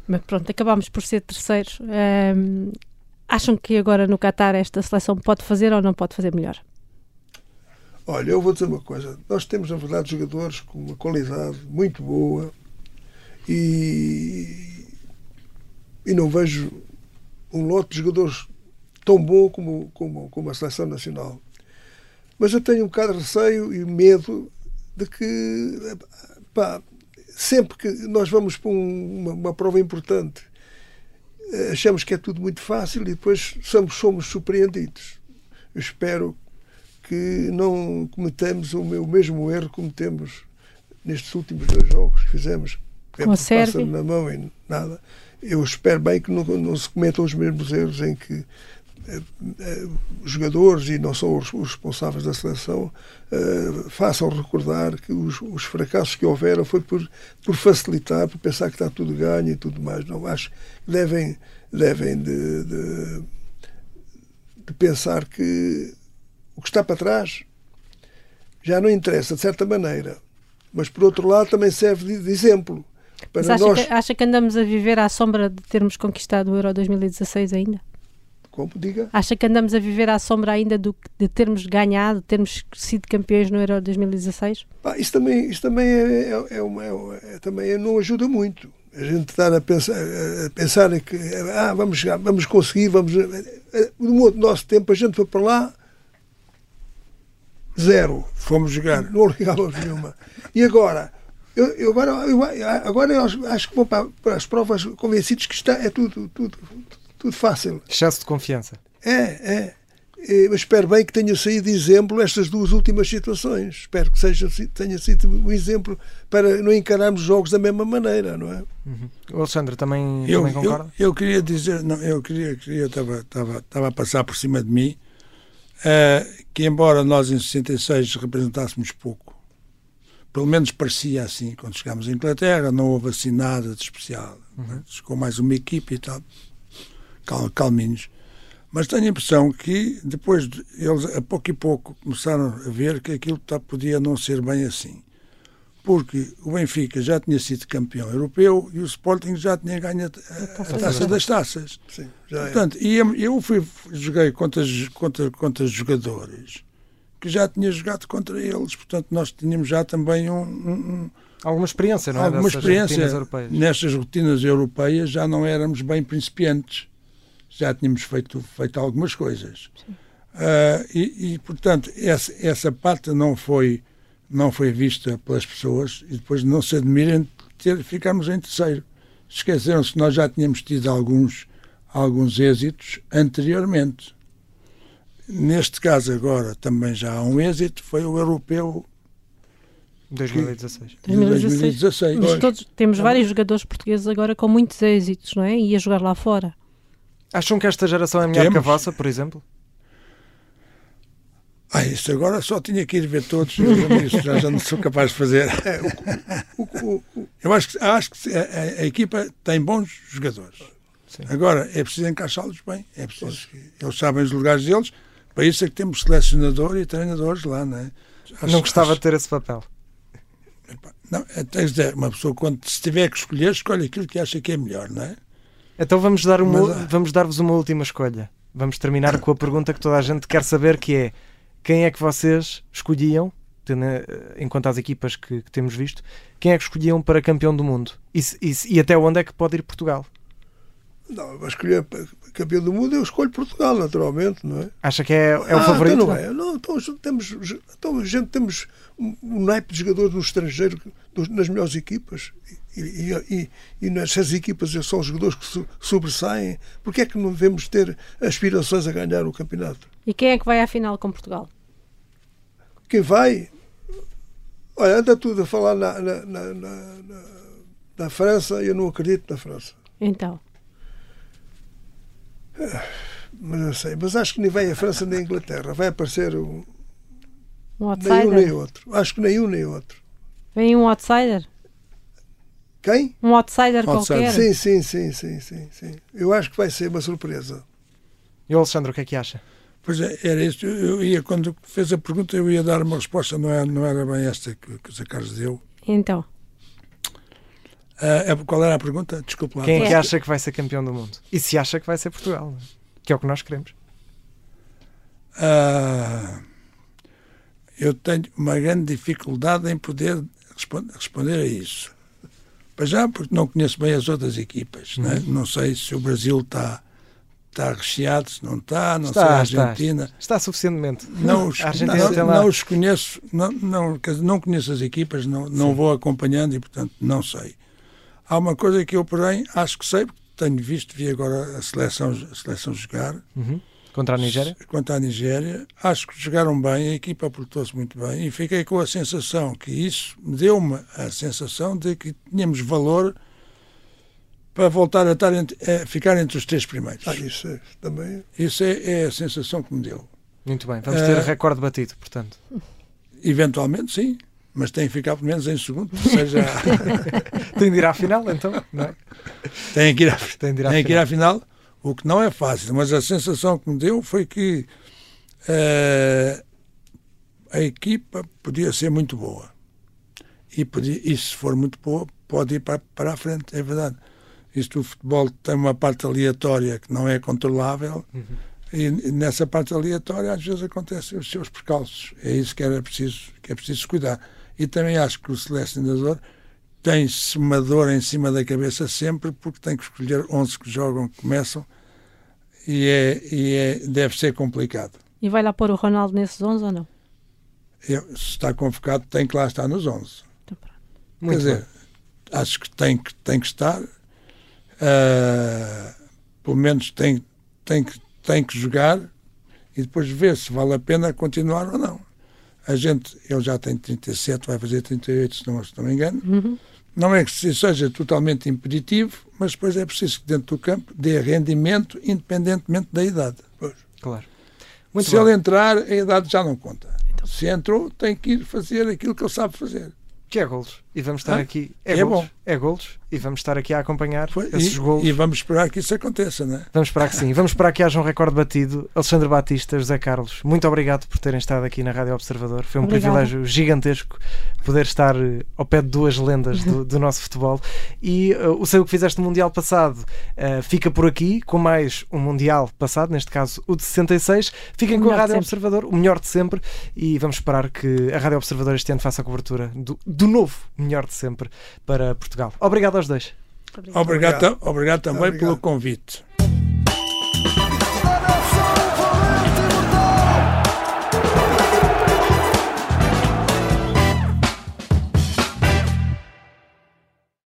Mas pronto, acabámos por ser terceiros. Um, acham que agora no Qatar esta seleção pode fazer ou não pode fazer melhor? Olha, eu vou dizer uma coisa. Nós temos, na verdade, jogadores com uma qualidade muito boa e, e não vejo um lote de jogadores tão bom como, como, como a seleção nacional. Mas eu tenho um bocado de receio e medo de que pá, sempre que nós vamos para um, uma, uma, prova importante, eh, achamos que é tudo muito fácil e depois somos, somos surpreendidos. Eu espero que não cometamos o, meu, o mesmo erro que cometemos nestes últimos dois jogos que fizemos. É Com a na mão e nada. Eu espero bem que não, não se cometam os mesmos erros em que os jogadores e não só os, responsáveis da seleção uh, façam recordar que os, os, fracassos que houveram foi por, por facilitar, por pensar que está tudo ganho e tudo mais. Não acho que devem, devem de, de, de pensar que o que está para trás já não interessa, de certa maneira. Mas, por outro lado, também serve de, de exemplo. Para Mas acha, nós... que, acha que andamos a viver à sombra de termos conquistado o Euro 2016 ainda? Como? Diga. Acha que andamos a viver à sombra ainda do, de termos ganhado, de termos sido campeões no Euro 2016? Ah, isso também, isso também, é, é, é, uma, é, também não ajuda muito. A gente estar a pensar, a pensar que ah, vamos, chegar, vamos conseguir, vamos. No nosso tempo a gente foi para lá zero. Fomos jogar. Não ligávamos nenhuma. E agora? Eu, eu agora, eu, agora eu acho que vou para, para as provas convencidos que está, é tudo, tudo, tudo fácil. Excesso de confiança. É, é. Eu espero bem que tenha saído de exemplo estas duas últimas situações. Espero que seja, tenha sido um exemplo para não encararmos jogos da mesma maneira, não é? Uhum. O Alexandre também, eu, também concorda? Eu, eu, queria dizer, não, eu queria, queria estava, estava, estava a passar por cima de mim uh, que embora nós em 66 representássemos pouco, pelo menos parecia assim, quando chegámos à Inglaterra, não houve assim nada de especial. Uhum. Chegou mais uma equipe e tal calminhos. Mas tenho a impressão que depois de, eles, a pouco e pouco, começaram a ver que aquilo tá, podia não ser bem assim. Porque o Benfica já tinha sido campeão europeu e o Sporting já tinha ganho a, a, a taça das taças. Sim, já Portanto, é. e eu fui, joguei contra, contra, contra jogadores que já tinha jogado contra eles. Portanto, nós tínhamos já também um, um Alguma experiência, não é? Alguma experiência nestas rotinas europeias já não éramos bem principiantes já tínhamos feito, feito algumas coisas. Uh, e, e, portanto, essa, essa parte não foi, não foi vista pelas pessoas e depois não se admirem de ter, ficarmos em terceiro. Esqueceram-se que nós já tínhamos tido alguns, alguns êxitos anteriormente. Neste caso, agora, também já há um êxito, foi o europeu 2016. 2016. 2016. Todos, temos vários jogadores portugueses agora com muitos êxitos, não é? E a jogar lá fora. Acham que esta geração é melhor Temos. que a vossa, por exemplo? Ah, isso agora só tinha que ir ver todos os meus amigos, já, já não sou capaz de fazer. É, o, o, o, Eu acho que, acho que a, a, a equipa tem bons jogadores. Sim. Agora, é preciso encaixá-los bem, é preciso que eles sabem os lugares deles. Para isso é que temos selecionador e treinadores lá, não é? Acho, não gostava acho... de ter esse papel. Não, é, tens de, uma pessoa, quando se tiver que escolher, escolhe aquilo que acha que é melhor, não é? Então vamos dar uma, Mas, ah. vamos dar-vos uma última escolha. Vamos terminar com a pergunta que toda a gente quer saber, que é quem é que vocês escolhiam, tendo eh, em conta as equipas que, que temos visto, quem é que escolhiam para campeão do mundo? E, e, e até onde é que pode ir Portugal? Não, eu escolher campeão do mundo, eu escolho Portugal, naturalmente, não é? Acha que é, é o ah, favorito? Então não é. Não, então, temos, então, a gente temos um, naipe de jogadores no estrangeiro nas melhores equipas e, e, e nessas equipas são os jogadores que sobressaem, porque é que não devemos ter aspirações a ganhar o campeonato? E quem é que vai à final com Portugal? Quem vai? Olha, anda tudo a falar na, na, na, na, na França e eu não acredito na França. Então? Mas não sei, mas acho que nem vai a França nem a Inglaterra. Vai aparecer um, um outsider. nem um nem outro. Acho que nem um nem outro. Vem um outsider? Quem? Um outsider, outsider, qualquer? Sim, sim, sim, sim, sim, sim. Eu acho que vai ser uma surpresa. E o Alexandre, o que é que acha? Pois é, era isso. Eu ia, quando fez a pergunta, eu ia dar uma resposta, não era, não era bem esta que, que o Zé Carlos deu. Então. Uh, qual era a pergunta? Desculpe lá. Quem é que acha que vai ser campeão do mundo? E se acha que vai ser Portugal? Que é o que nós queremos. Uh, eu tenho uma grande dificuldade em poder responder, responder a isso. Para já, porque não conheço bem as outras equipas. Uhum. Né? Não sei se o Brasil está está recheado, se não está, não está, sei a Argentina. Está, está suficientemente. Não os, não, não, os conheço, não, não, não conheço as equipas, não, não vou acompanhando e, portanto, não sei. Há uma coisa que eu, porém, acho que sei, porque tenho visto, vi agora a seleção, a seleção jogar. Uhum. Contra a Nigéria? Contra a Nigéria. Acho que jogaram bem, a equipa aportou-se muito bem e fiquei com a sensação que isso deu-me a sensação de que tínhamos valor para voltar a, estar entre, a ficar entre os três primeiros. Ah, isso é, também. Isso é, é, a sensação que me deu. Muito bem, vamos ter uh, recorde batido, portanto. Eventualmente, sim mas tem que ficar pelo menos em segundo, seja. tem de ir à final, então, não é? Tem que ir à, tem de ir à, tem final. Que ir à final, o que não é fácil, mas a sensação que me deu foi que uh, a equipa podia ser muito boa. E, podia, e se for muito boa, pode ir para, para a frente, é verdade. Isto o futebol tem uma parte aleatória que não é controlável. Uhum. E nessa parte aleatória às vezes acontecem os seus percalços. É isso que era preciso, que é preciso cuidar. E também acho que o selecionador tem-se uma dor em cima da cabeça sempre porque tem que escolher 11 que jogam, que começam e, é, e é, deve ser complicado. E vai lá pôr o Ronaldo nesses 11 ou não? Eu, se está convocado, tem que lá estar nos 11. Então, Quer dizer, acho que tem que, tem que estar. Uh, pelo menos tem, tem, que, tem que jogar e depois ver se vale a pena continuar ou não. A gente, ele já tem 37, vai fazer 38, se não, se não me engano. Uhum. Não é que seja totalmente impeditivo, mas depois é preciso que dentro do campo dê rendimento independentemente da idade. Pois. Claro. Muito se bom. ele entrar, a idade já não conta. Então. Se entrou, tem que ir fazer aquilo que ele sabe fazer. Que é golos? E vamos estar ah, aqui. É, é golos, bom. É golos e vamos estar aqui a acompanhar Foi, esses e, golos. E vamos esperar que isso aconteça, não é? Vamos esperar que sim. Vamos esperar que haja um recorde batido. Alexandre Batista, José Carlos, muito obrigado por terem estado aqui na Rádio Observador. Foi um Obrigada. privilégio gigantesco poder estar eh, ao pé de duas lendas do, do nosso futebol. E uh, o Sei o que fizeste no Mundial passado uh, fica por aqui, com mais um Mundial passado, neste caso o de 66. Fiquem com a Rádio Observador, o melhor de sempre, e vamos esperar que a Rádio Observador este ano faça a cobertura do, do novo melhor de sempre para Portugal. Obrigado aos dois. Obrigado, obrigado, obrigado também obrigado. pelo convite.